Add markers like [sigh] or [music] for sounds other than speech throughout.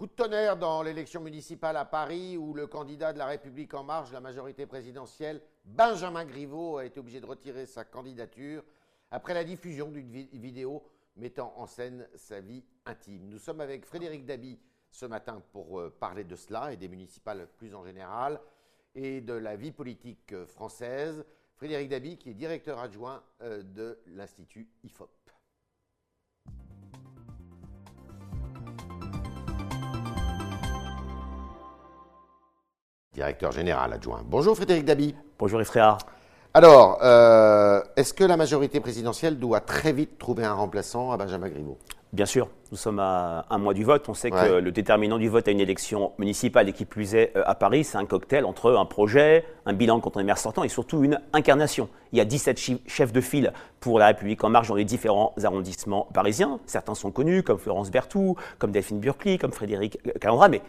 Coup de tonnerre dans l'élection municipale à Paris où le candidat de la République en marche, la majorité présidentielle, Benjamin Griveaux, a été obligé de retirer sa candidature après la diffusion d'une vidéo mettant en scène sa vie intime. Nous sommes avec Frédéric Dabi ce matin pour euh, parler de cela et des municipales plus en général et de la vie politique euh, française. Frédéric Dabi qui est directeur adjoint euh, de l'Institut IFOP. Directeur général adjoint. Bonjour Frédéric Dabi. Bonjour Efréa. Alors, euh, est-ce que la majorité présidentielle doit très vite trouver un remplaçant à Benjamin Griveaux? Bien sûr, nous sommes à un mois du vote. On sait que le déterminant du vote à une élection municipale et qui plus est euh, à Paris, c'est un cocktail entre un projet, un bilan contre les maires sortants et surtout une incarnation. Il y a 17 chefs de file pour La République en marche dans les différents arrondissements parisiens. Certains sont connus, comme Florence Berthoud, comme Delphine Burkly, comme Frédéric Calandra, mais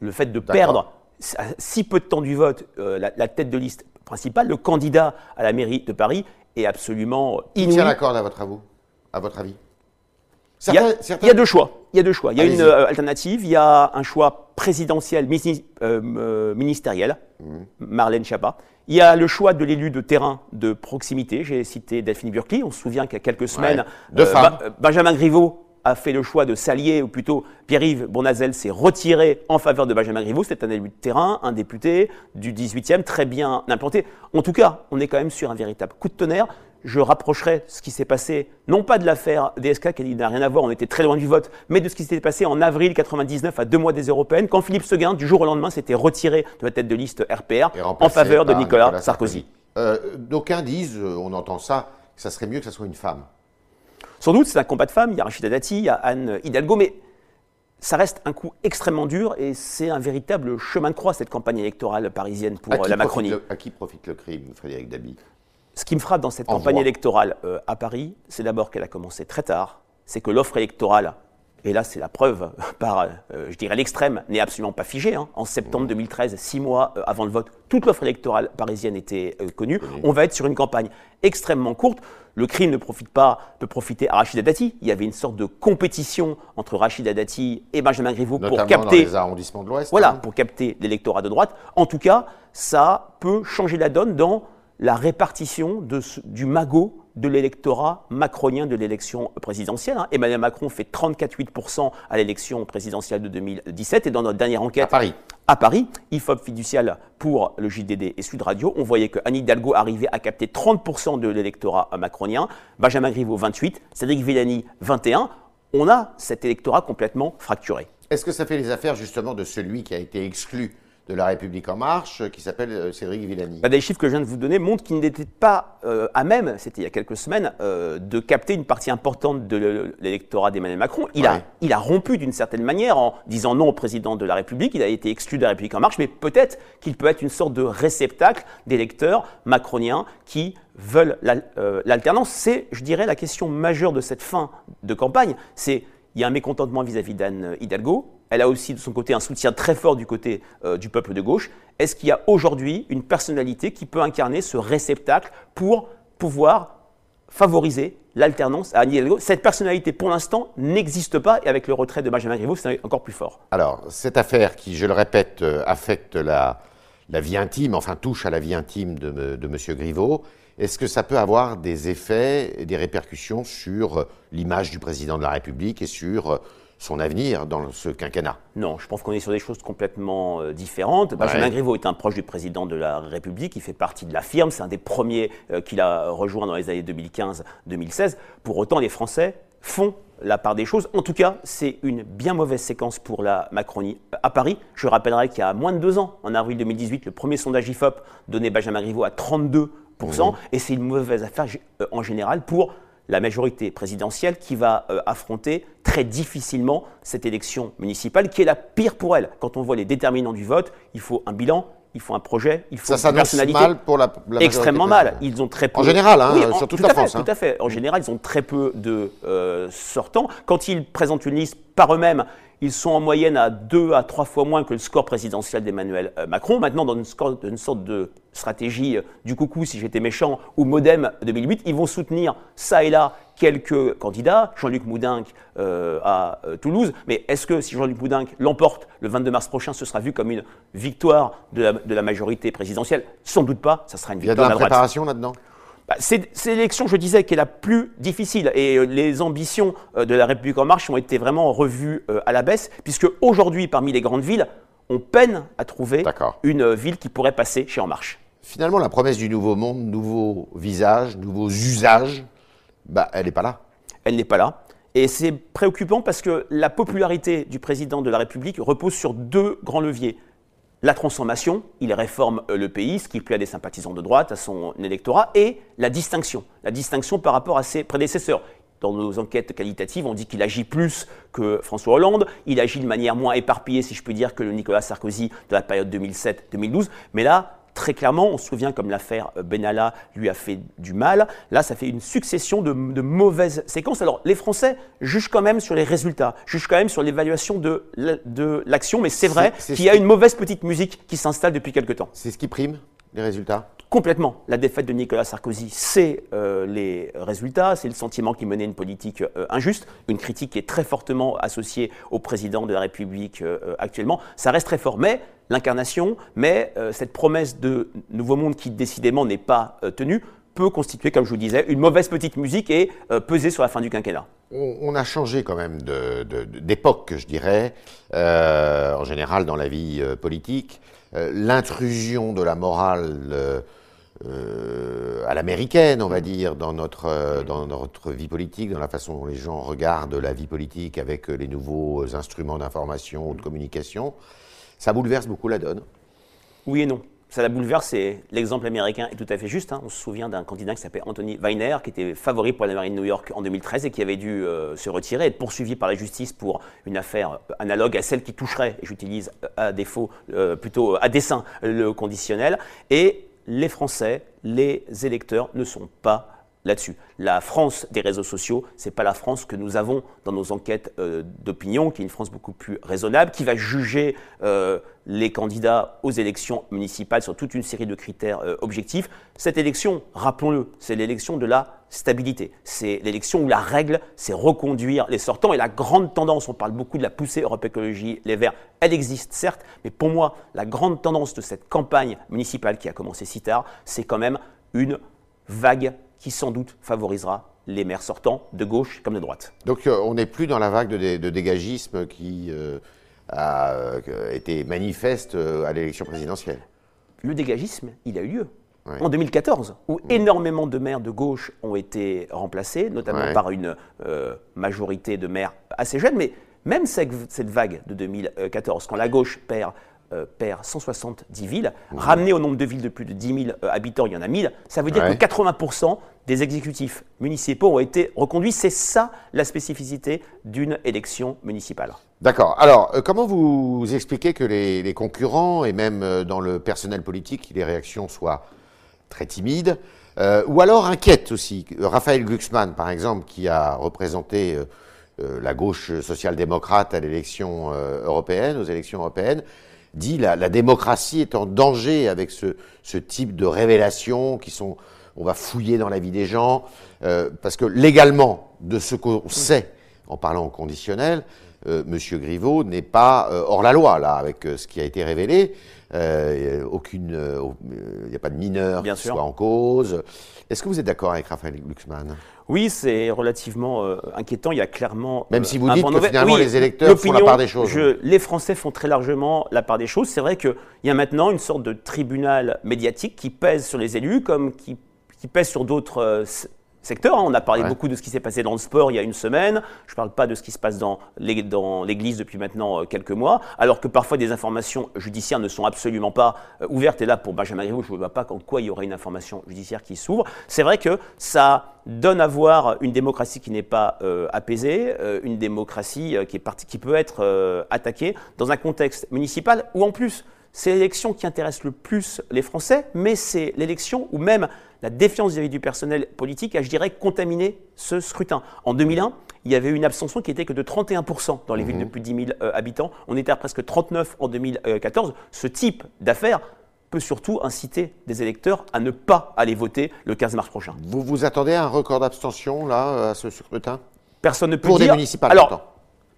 le fait de perdre si peu de temps du vote, euh, la, tête de liste principale, le candidat à la mairie de Paris, est absolument inouï. Qui tient la corde à votre, à votre avis? Il, y a, deux choix. Il y a deux choix. Il y a une euh, alternative. Il y a un choix présidentiel euh, ministériel, mhm. Marlène Schiappa. Il y a le choix de l'élu de terrain de proximité. J'ai cité Delphine Burkly. On se souvient qu'il y a quelques semaines, Benjamin Griveaux a fait le choix de s'allier, ou plutôt Pierre-Yves Bonazel s'est retiré en faveur de Benjamin Griveaux. C'est un élu de terrain, un député du 18e, très bien implanté. En tout cas, on est quand même sur un véritable coup de tonnerre. Je rapprocherai ce qui s'est passé, non pas de l'affaire DSK qui n'a rien à voir, on était très loin du vote, mais de ce qui s'est passé en avril 99 à deux mois des européennes, quand Philippe Seguin, du jour au lendemain, s'était retiré de la tête de liste RPR en faveur de Nicolas, Sarkozy. Euh, d'aucuns disent, euh, on entend ça, que ça serait mieux que ce soit une femme. Sans doute, c'est un combat de femmes. Il y a Rachida Dati, il y a Anne Hidalgo, mais ça reste un coup extrêmement dur et c'est un véritable chemin de croix, cette campagne électorale parisienne pour la Macronie. à qui profite le crime, Frédéric Dabi? Ce qui me frappe dans cette campagne électorale euh, à Paris, c'est d'abord qu'elle a commencé très tard, c'est que l'offre électorale et là c'est la preuve [laughs] par, euh, je dirais, l'extrême, n'est absolument pas figée. Hein. En septembre 2013, six mois euh, avant le vote, toute l'offre électorale parisienne était euh, connue. On va être sur une campagne extrêmement courte. Le crime ne profite pas, peut profiter à Rachida Dati. Il y avait une sorte de compétition entre Rachida Dati et Benjamin Griveaux pour capter, les arrondissements de l'Ouest. Voilà, hein. pour capter l'électorat de droite. En tout cas, ça peut changer la donne dans la répartition de, du magot de l'électorat macronien de l'élection présidentielle. Hein. Emmanuel Macron fait 34,8% à l'élection présidentielle de 2017 et dans notre dernière enquête à Paris, à Paris IFOP fiducial pour le JDD et Sud Radio, on voyait que Anne Hidalgo arrivait à capter 30% de l'électorat macronien, Benjamin Griveaux 28, Cédric Villani 21. On a cet électorat complètement fracturé. Est-ce que ça fait les affaires justement de celui qui a été exclu de La République En Marche, qui s'appelle euh, Cédric Villani. Bah, des chiffres que je viens de vous donner montrent qu'il n'était pas euh, à même, c'était il y a quelques semaines, euh, de capter une partie importante de l'électorat d'Emmanuel Macron. Il, a, il a rompu d'une certaine manière en disant non au président de la République, il a été exclu de La République En Marche, mais peut-être qu'il peut être une sorte de réceptacle d'électeurs macroniens qui veulent l'alternance. C'est, je dirais, la question majeure de cette fin de campagne. C'est il y a un mécontentement vis-à-vis d'Anne Hidalgo. Elle a aussi de son côté un soutien très fort du côté euh, du peuple de gauche. Est-ce qu'il y a aujourd'hui une personnalité qui peut incarner ce réceptacle pour pouvoir favoriser l'alternance à Anne Hidalgo? Cette personnalité, pour l'instant, n'existe pas et avec le retrait de Benjamin Griveaux, c'est encore plus fort. Alors, cette affaire qui, je le répète, euh, affecte la, vie intime, enfin touche à la vie intime de, de M. Griveaux, est-ce que ça peut avoir des effets et des répercussions sur euh, l'image du président de la République et sur son avenir dans ce quinquennat Non, je pense qu'on est sur des choses complètement euh, différentes. Benjamin Griveaux est un proche du président de la République, il fait partie de la firme, c'est un des premiers qu'il a rejoint dans les années 2015-2016. Pour autant, les Français font la part des choses. En tout cas, c'est une bien mauvaise séquence pour la Macronie à Paris. Je rappellerai qu'il y a moins de deux ans, en avril 2018, le premier sondage IFOP donnait Benjamin Griveaux à 32% et c'est une mauvaise affaire euh, en général pour la majorité présidentielle qui va euh, affronter très difficilement cette élection municipale, qui est la pire pour elle. Quand on voit les déterminants du vote, il faut un bilan, il faut un projet, il faut ça une personnalité. mal pour la, Extrêmement mal. Ils ont très peu. En général, hein, sur toute la France. Hein. Tout à fait. En général, ils ont très peu de euh, sortants. Quand ils présentent une liste par eux-mêmes, ils sont en moyenne à deux à trois fois moins que le score présidentiel d'Emmanuel euh, Macron. Maintenant, dans une, une sorte de stratégie euh, du coucou, si j'étais méchant, ou modem 2008, ils vont soutenir ça et là quelques candidats, Jean-Luc Moudinque à Toulouse, mais est-ce que si Jean-Luc Moudinque l'emporte le 22 mars prochain, ce sera vu comme une victoire de la, majorité présidentielle? Sans doute pas, ça sera une victoire Il y a de la préparation là-dedans? Bah, c'est l'élection, je disais, qui est la plus difficile. Et euh, les ambitions euh, de la République en marche ont été vraiment revues euh, à la baisse, puisque aujourd'hui, parmi les grandes villes, on peine à trouver une ville qui pourrait passer chez En Marche. Finalement, la promesse du nouveau monde, nouveaux visages, nouveaux usages, bah, elle n'est pas là. Elle n'est pas là. Et c'est préoccupant parce que la popularité du président de la République repose sur deux grands leviers. La transformation, il réforme euh, le pays, ce qui plaît à des sympathisants de droite, à son électorat, et la distinction, la distinction par rapport à ses prédécesseurs. Dans nos enquêtes qualitatives, on dit qu'il agit plus que François Hollande, il agit de manière moins éparpillée, si je puis dire, que le Nicolas Sarkozy de la période 2007-2012, mais là, très clairement, on se souvient comme l'affaire euh, Benalla lui a fait du mal. Là, ça fait une succession de, mauvaises séquences. Alors, les Français jugent quand même sur les résultats, jugent quand même sur l'évaluation de l'action, mais c'est vrai qu'il y a une mauvaise petite musique qui s'installe depuis quelque temps. C'est ce qui prime, les résultats? Complètement. La défaite de Nicolas Sarkozy, c'est euh, les résultats, c'est le sentiment qu'il menait une politique euh, injuste, une critique qui est très fortement associée au président de la République actuellement. Ça reste très fort, mais l'incarnation, mais euh, cette promesse de nouveau monde qui décidément n'est pas euh, tenue peut constituer, comme je vous disais, une mauvaise petite musique et euh, peser sur la fin du quinquennat. On, a changé quand même d'époque, je dirais, en général dans la vie politique. L'intrusion de la morale à l'américaine, on va dire, dans notre, dans notre vie politique, dans la façon dont les gens regardent la vie politique avec les nouveaux instruments d'information ou de communication, ça bouleverse beaucoup la donne. Oui et non. Ça la bouleverse, et l'exemple américain est tout à fait juste. Hein. On se souvient d'un candidat qui s'appelait Anthony Weiner, qui était favori pour la mairie de New York en 2013 et qui avait dû euh, se retirer, être poursuivi par la justice pour une affaire analogue à celle qui toucherait, et j'utilise à défaut, euh, plutôt à dessein, le conditionnel. Et les Français, les électeurs ne sont pas là-dessus. La France des réseaux sociaux, ce n'est pas la France que nous avons dans nos enquêtes euh, d'opinion, qui est une France beaucoup plus raisonnable, qui va juger euh, les candidats aux élections municipales sur toute une série de critères euh, objectifs. Cette élection, rappelons-le, c'est l'élection de la stabilité. C'est l'élection où la règle, c'est reconduire les sortants. Et la grande tendance, on parle beaucoup de la poussée Europe Écologie Les Verts, elle existe certes, mais pour moi, la grande tendance de cette campagne municipale qui a commencé si tard, c'est quand même une vague qui sans doute favorisera les maires sortants de gauche comme de droite. Donc euh, on n'est plus dans la vague de, dégagisme qui euh, a euh, été manifeste à l'élection présidentielle. Le dégagisme, il a eu lieu. En 2014, où énormément de maires de gauche ont été remplacés, notamment par une majorité de maires assez jeunes, mais même cette, cette vague de 2014, quand la gauche perd euh, perd 170 villes. Ramené au nombre de villes de plus de 10 000 euh, habitants, il y en a 1000. Ça veut dire que 80% des exécutifs municipaux ont été reconduits. C'est ça la spécificité d'une élection municipale. D'accord. Alors, euh, comment vous expliquez que les, concurrents et même dans le personnel politique, les réactions soient très timides ou alors inquiètes aussi? Raphaël Glucksmann, par exemple, qui a représenté la gauche social-démocrate à l'élection européenne, aux élections européennes, dit la, la démocratie est en danger avec ce, ce, type de révélations qui sont, on va fouiller dans la vie des gens, euh, parce que légalement, de ce qu'on sait en parlant au conditionnel, Monsieur Griveaux n'est pas euh, hors la loi là avec euh, ce qui a été révélé. aucune, il n'y a pas de mineur qui soit en cause. Est-ce que vous êtes d'accord avec Raphaël Glucksmann? Oui, c'est relativement euh, inquiétant. Il y a clairement. Même si vous dites que finalement les électeurs font la part des choses. les Français font très largement la part des choses. C'est vrai qu'il y a maintenant une sorte de tribunal médiatique qui pèse sur les élus comme qui, qui pèse sur d'autres euh, secteur. Hein. On a parlé beaucoup de ce qui s'est passé dans le sport il y a une semaine. Je ne parle pas de ce qui se passe dans l'Église depuis maintenant euh, quelques mois, alors que parfois des informations judiciaires ne sont absolument pas euh, ouvertes. Et là, pour Benjamin Griveaux, je ne vois pas en quoi il y aurait une information judiciaire qui s'ouvre. C'est vrai que ça donne à voir une démocratie qui n'est pas euh, apaisée, une démocratie qui, est qui peut être attaquée dans un contexte municipal où en plus c'est l'élection qui intéresse le plus les Français, mais c'est l'élection où même la défiance vis-à-vis du personnel politique a, je dirais, contaminé ce scrutin. En 2001, il y avait une abstention qui était que de 31% dans les villes de plus de 10 000 euh, habitants. On était à presque 39 en 2014. Ce type d'affaires peut surtout inciter des électeurs à ne pas aller voter le 15 mars prochain. Vous vous attendez à un record d'abstention là à ce scrutin? Personne ne peut Pour dire. des municipales, Alors.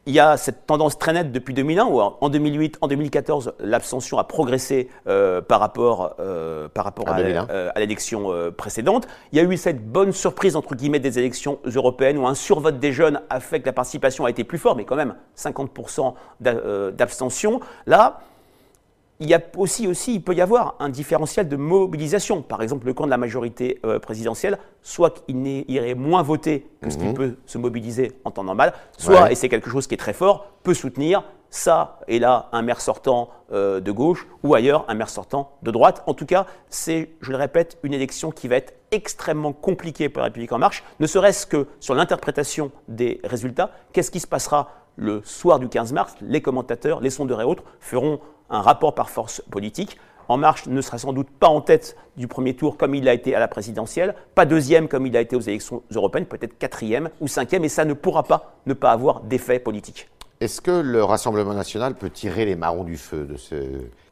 Il y a cette tendance très nette depuis 2001 où en 2008, en 2014, l'abstention a progressé euh, par rapport, euh, par rapport À à, 2001. euh, l'élection euh, précédente. Il y a eu cette bonne surprise entre guillemets des élections européennes où un survote des jeunes a fait que la participation a été plus forte, mais quand même 50% d'a- euh, d'abstention. Là, il y a aussi, aussi, il peut y avoir un différentiel de mobilisation. Par exemple, le camp de la majorité euh, présidentielle, soit qu'il n'ait- irait moins voter que ce qu'il peut se mobiliser en temps normal, soit, Ouais. et c'est quelque chose qui est très fort, peut soutenir ça et là un maire sortant euh, de gauche ou ailleurs un maire sortant de droite. En tout cas, c'est, je le répète, une élection qui va être extrêmement compliquée pour la République en marche, ne serait-ce que sur l'interprétation des résultats. Qu'est-ce qui se passera le soir du 15 mars? Les commentateurs, les sondeurs et autres feront un rapport par force politique. En Marche ne sera sans doute pas en tête du premier tour comme il l'a été à la présidentielle, pas deuxième comme il a été aux élections européennes, peut-être quatrième ou cinquième, et ça ne pourra pas ne pas avoir d'effet politique. Est-ce que le Rassemblement national peut tirer les marrons du feu de ce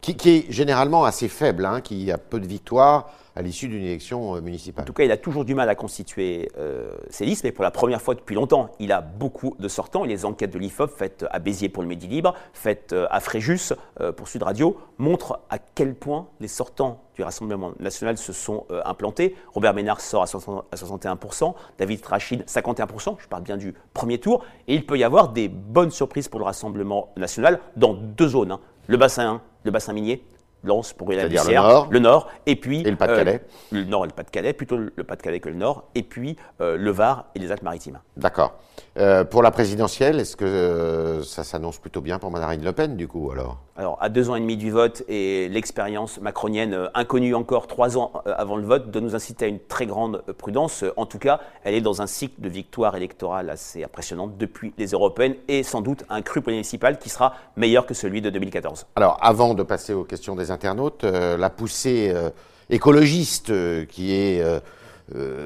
qui, est généralement assez faible, hein, qui a peu de victoires à l'issue d'une élection euh, En municipale tout cas, il a toujours du mal à constituer euh, ses listes, mais pour la première fois depuis longtemps, il a beaucoup de sortants. Les enquêtes de l'IFOP faites à Béziers pour le Midi Libre, faites euh, à Fréjus pour Sud Radio, montrent à quel point les sortants du Rassemblement national se sont implantés. Robert Ménard sort à, 60 à 61%, David Rachid 51%, je parle bien du premier tour. Et il peut y avoir des bonnes surprises pour le Rassemblement national dans deux zones. hein. Le bassin, le bassin minier, Lens pour la le Nord. le Nord, et puis Et le Pas-de-Calais. euh, le Nord et le Pas-de-Calais, plutôt le Pas-de-Calais que le Nord, et puis euh, le Var et les Alpes-Maritimes. D'accord. Euh, pour la présidentielle, est-ce que ça s'annonce plutôt bien pour Marine Le Pen, du coup, alors? Alors, à deux ans et demi du vote et l'expérience macronienne inconnue encore trois ans avant le vote doit nous inciter à une très grande prudence. En tout cas, elle est dans un cycle de victoire électorale assez impressionnante depuis les européennes et sans doute un cru municipal qui sera meilleur que celui de 2014. Alors, avant de passer aux questions des internautes, euh, la poussée euh, écologiste euh, qui est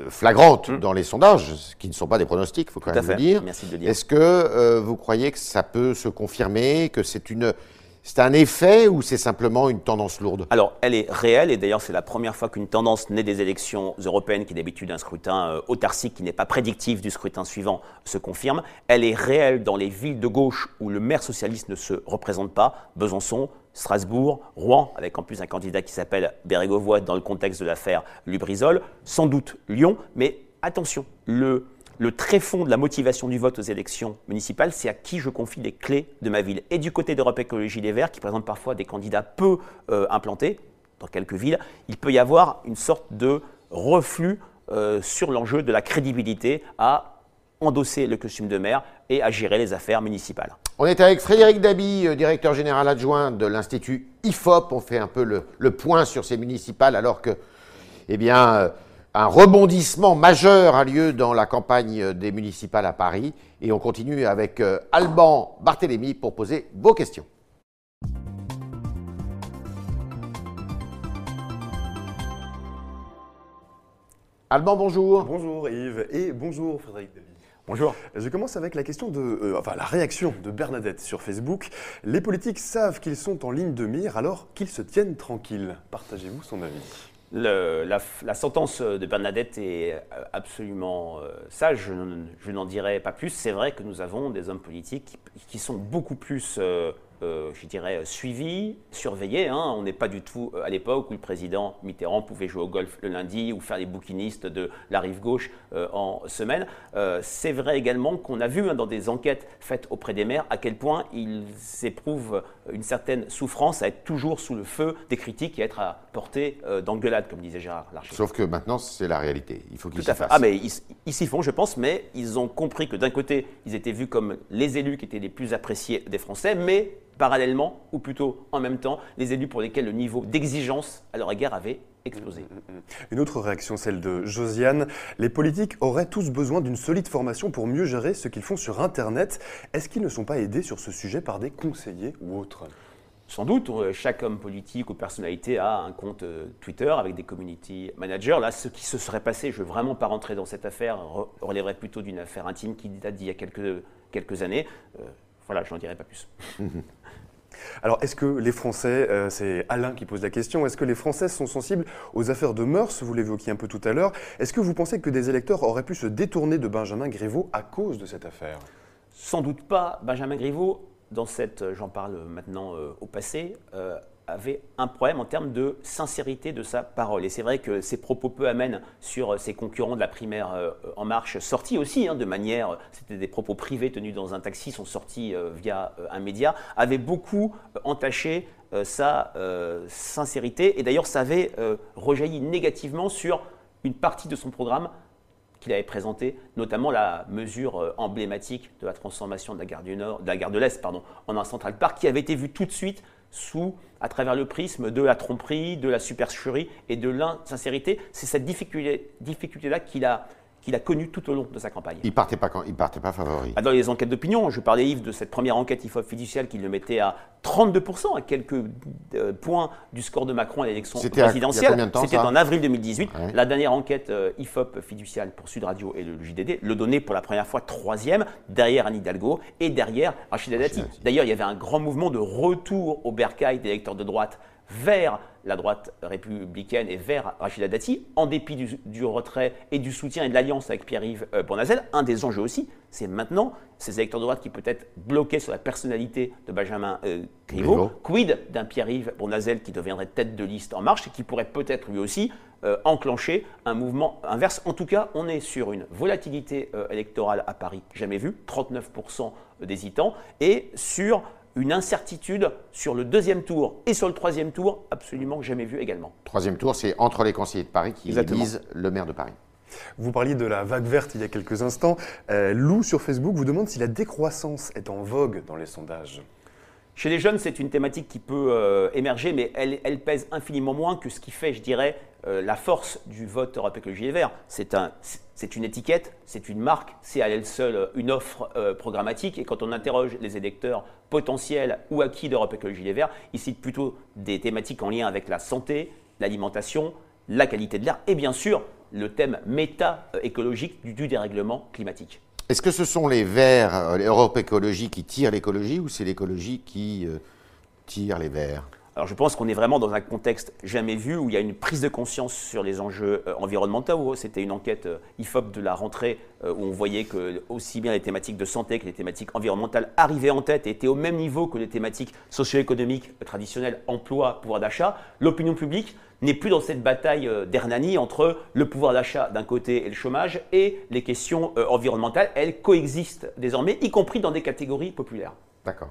flagrante dans les sondages, qui ne sont pas des pronostics, il faut quand. Tout même le dire. Merci de le dire. Est-ce que euh, vous croyez que ça peut se confirmer, que c'est une, c'est un effet ou c'est simplement une tendance lourde? Alors, elle est réelle, et d'ailleurs, c'est la première fois qu'une tendance née des élections européennes, qui est d'habitude un scrutin euh, autarcique, qui n'est pas prédictif du scrutin suivant, se confirme. Elle est réelle dans les villes de gauche où le maire socialiste ne se représente pas, Besançon, Strasbourg, Rouen, avec en plus un candidat qui s'appelle Bérégovoy dans le contexte de l'affaire Lubrizol, sans doute Lyon, mais attention, le, le tréfonds de la motivation du vote aux élections municipales, c'est à qui je confie les clés de ma ville. Et du côté d'Europe Écologie Les Verts, qui présente parfois des candidats peu euh, implantés dans quelques villes, il peut y avoir une sorte de reflux euh, sur l'enjeu de la crédibilité à endosser le costume de maire et à gérer les affaires municipales. On est avec Frédéric Dabi, euh, directeur général adjoint de l'Institut IFOP. On fait un peu le, le point sur ces municipales alors que, eh bien, euh, un rebondissement majeur a lieu dans la campagne euh, des municipales à Paris. Et on continue avec Alban Barthélémy pour poser vos questions. Alban, bonjour. Bonjour Yves et bonjour Frédéric David. Bonjour. Je commence avec la question de, euh, enfin la réaction de Bernadette sur Facebook. Les politiques savent qu'ils sont en ligne de mire alors qu'ils se tiennent tranquilles. Partagez-vous son avis Le- la, la sentence de Bernadette est euh, absolument euh, sage, je, n'en dirai pas plus. C'est vrai que nous avons des hommes politiques qui, qui sont beaucoup plus, euh, euh, je dirais, suivis, surveillés. hein. On n'est pas du tout euh, à l'époque où le président Mitterrand pouvait jouer au golf le lundi ou faire les bouquinistes de la rive gauche euh, en semaine. Euh, C'est vrai également qu'on a vu hein, dans des enquêtes faites auprès des maires à quel point ils éprouvent une certaine souffrance à être toujours sous le feu des critiques et à être à portée euh, d'engueulade, comme disait Gérard Larcher. Sauf que maintenant, c'est la réalité. Il faut qu'ils s'y fassent. Ah, mais ils ils s'y font, je pense, mais ils ont compris que d'un côté, ils étaient vus comme les élus qui étaient les plus appréciés des Français, mais parallèlement, ou plutôt en même temps, les élus pour lesquels le niveau d'exigence à leur égard avait explosé. Une autre réaction, celle de Josiane. Les politiques auraient tous besoin d'une solide formation pour mieux gérer ce qu'ils font sur Internet. Est-ce qu'ils ne sont pas aidés sur ce sujet par des conseillers ou autres? Sans doute, euh, chaque homme politique ou personnalité a un compte euh, Twitter avec des community managers. Là, ce qui se serait passé, je ne veux vraiment pas rentrer dans cette affaire, re- relèverait plutôt d'une affaire intime qui date d'il y a quelques, quelques années. Euh, voilà, je n'en dirai pas plus. [laughs] Alors, est-ce que les Français, euh, c'est Alain qui pose la question, est-ce que les Français sont sensibles aux affaires de mœurs Vous l'évoquiez un peu tout à l'heure. Est-ce que vous pensez que des électeurs auraient pu se détourner de Benjamin Griveaux à cause de cette affaire? Sans doute pas. Benjamin Griveaux, dans cette, j'en parle maintenant au passé, avait un problème en termes de sincérité de sa parole. Et c'est vrai que ses propos peu amènes sur ses concurrents de la primaire euh, En Marche, sortis aussi hein, de manière, c'était des propos privés tenus dans un taxi, sont sortis euh, via euh, un média, avaient beaucoup entaché sa sincérité. Et d'ailleurs, ça avait rejailli négativement sur une partie de son programme qu'il avait présenté, notamment la mesure emblématique de la transformation de la gare, de, l'Est en un Central Park, qui avait été vue tout de suite sous, à travers le prisme de la tromperie, de la supercherie et de l'insincérité. C'est cette difficulté-là qu'il a qu'il a connu tout au long de sa campagne. Il partait pas, il partait pas favori. Ah, dans les enquêtes d'opinion, je parlais Yves de cette première enquête IFOP fiduciale qui le mettait à 32%, à quelques euh, points du score de Macron à l'élection présidentielle. C'était en avril 2018. La dernière enquête euh, IFOP fiduciale pour Sud Radio et le JDD le donnait pour la première fois troisième, derrière Anne Hidalgo et derrière Rachida Dati. D'ailleurs, il y avait un grand mouvement de retour au bercail des électeurs de droite vers la droite républicaine et vers Rachida Dati, en dépit du, retrait et du soutien et de l'alliance avec Pierre-Yves euh, Bournazel. Un des enjeux aussi, c'est maintenant ces électeurs de droite qui peut être bloqués sur la personnalité de Benjamin euh, Griveaux. Quid d'un Pierre-Yves Bournazel qui deviendrait tête de liste en marche et qui pourrait peut-être lui aussi euh, enclencher un mouvement inverse. En tout cas, on est sur une volatilité électorale à Paris jamais vue, 39% d'hésitants, et sur une incertitude sur le deuxième tour et sur le troisième tour, absolument jamais vu également. Troisième tour, c'est entre les conseillers de Paris qui élisent le maire de Paris. Vous parliez de la vague verte il y a quelques instants. Euh, Lou sur Facebook vous demande si la décroissance est en vogue dans les sondages. Chez les jeunes, c'est une thématique qui peut euh, émerger, mais elle, pèse infiniment moins que ce qui fait, je dirais, euh, la force du vote Europe Écologie Les Verts. C'est un, une étiquette, c'est une marque, c'est à elle seule une offre programmatique. Et quand on interroge les électeurs potentiels ou acquis d'Europe Écologie Les Verts, ils citent plutôt des thématiques en lien avec la santé, l'alimentation, la qualité de l'air et bien sûr le thème méta-écologique du, dérèglement climatique. Est-ce que ce sont les Verts, euh, l'Europe Écologie qui tirent l'écologie ou c'est l'écologie qui euh, tire les Verts? Alors je pense qu'on est vraiment dans un contexte jamais vu où il y a une prise de conscience sur les enjeux euh, environnementaux. C'était une enquête euh, IFOP de la rentrée euh, où on voyait que aussi bien les thématiques de santé que les thématiques environnementales arrivaient en tête et étaient au même niveau que les thématiques socio-économiques traditionnelles, emploi, pouvoir d'achat. L'opinion publique n'est plus dans cette bataille d'Hernani entre le pouvoir d'achat d'un côté et le chômage et les questions environnementales. Elles coexistent désormais, y compris dans des catégories populaires. D'accord.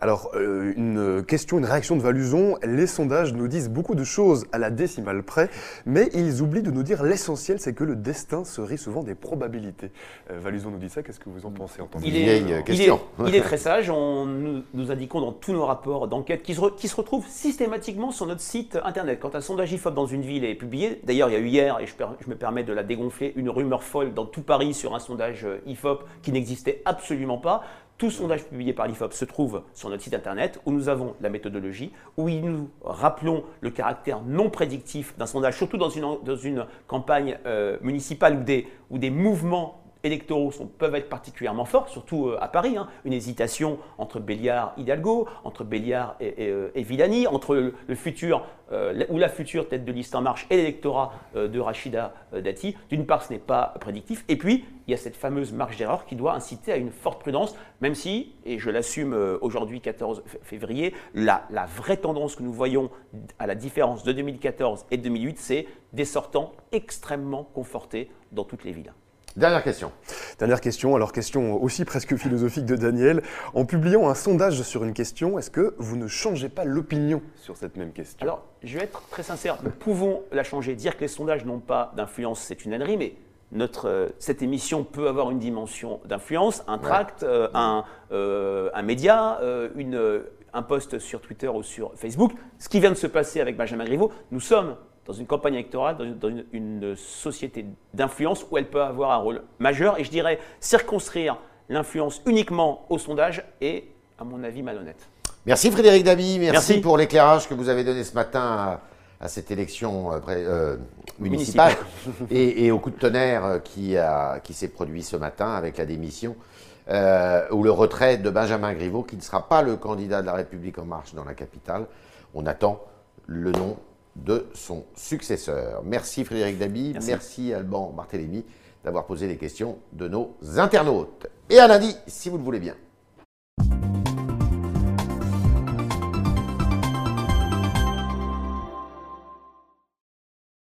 Alors, euh, une question, une réaction de Valuzon. Les sondages nous disent beaucoup de choses à la décimale près, mais ils oublient de nous dire l'essentiel, c'est que le destin serait souvent des probabilités. Euh, Valuzon nous dit ça, qu'est-ce que vous en pensez en tant que il est, question [laughs] il est, très sage. On, nous, indiquons dans tous nos rapports d'enquête qui se, qui se retrouvent systématiquement sur notre site internet. Quand un sondage IFOP dans une ville est publié, d'ailleurs, il y a eu hier, et je, je me permets de la dégonfler, une rumeur folle dans tout Paris sur un sondage euh, IFOP qui n'existait absolument pas. Tout sondage publié par l'IFOP se trouve sur notre site internet où nous avons la méthodologie, où nous rappelons le caractère non prédictif d'un sondage, surtout dans une, campagne euh, municipale où des mouvements électoraux peuvent être particulièrement forts, surtout euh, à Paris. Hein. Une hésitation entre Béliard et Hidalgo, entre Béliard et, euh, Villani, entre le, futur euh, ou la future tête de liste en marche et l'électorat de Rachida Dati. D'une part, ce n'est pas prédictif. Et puis, il y a cette fameuse marge d'erreur qui doit inciter à une forte prudence, même si, et je l'assume aujourd'hui 14 février, la, la vraie tendance que nous voyons à la différence de 2014 et 2008, c'est des sortants extrêmement confortés dans toutes les villes. Dernière question. Dernière question, alors question aussi presque philosophique de Daniel. En publiant un sondage sur une question, est-ce que vous ne changez pas l'opinion sur cette même question? Alors, je vais être très sincère, nous pouvons la changer. Dire que les sondages n'ont pas d'influence, c'est une ânerie, mais notre, euh, cette émission peut avoir une dimension d'influence, un tract, euh, un, euh, un, média, une, un post sur Twitter ou sur Facebook. Ce qui vient de se passer avec Benjamin Griveaux, nous sommes dans une campagne électorale, dans une, société d'influence où elle peut avoir un rôle majeur. Et je dirais, circonscrire l'influence uniquement au sondage est, à mon avis, malhonnête. Merci Frédéric Dabi, merci, pour l'éclairage que vous avez donné ce matin à, cette élection euh, euh, municipale [laughs] et, au coup de tonnerre qui, qui s'est produit ce matin avec la démission euh, ou le retrait de Benjamin Griveaux, qui ne sera pas le candidat de la République en marche dans la capitale. On attend le nom de son successeur. Merci Frédéric Dabi, merci, merci Alban Barthélémy d'avoir posé les questions de nos internautes. Et à lundi, si vous le voulez bien.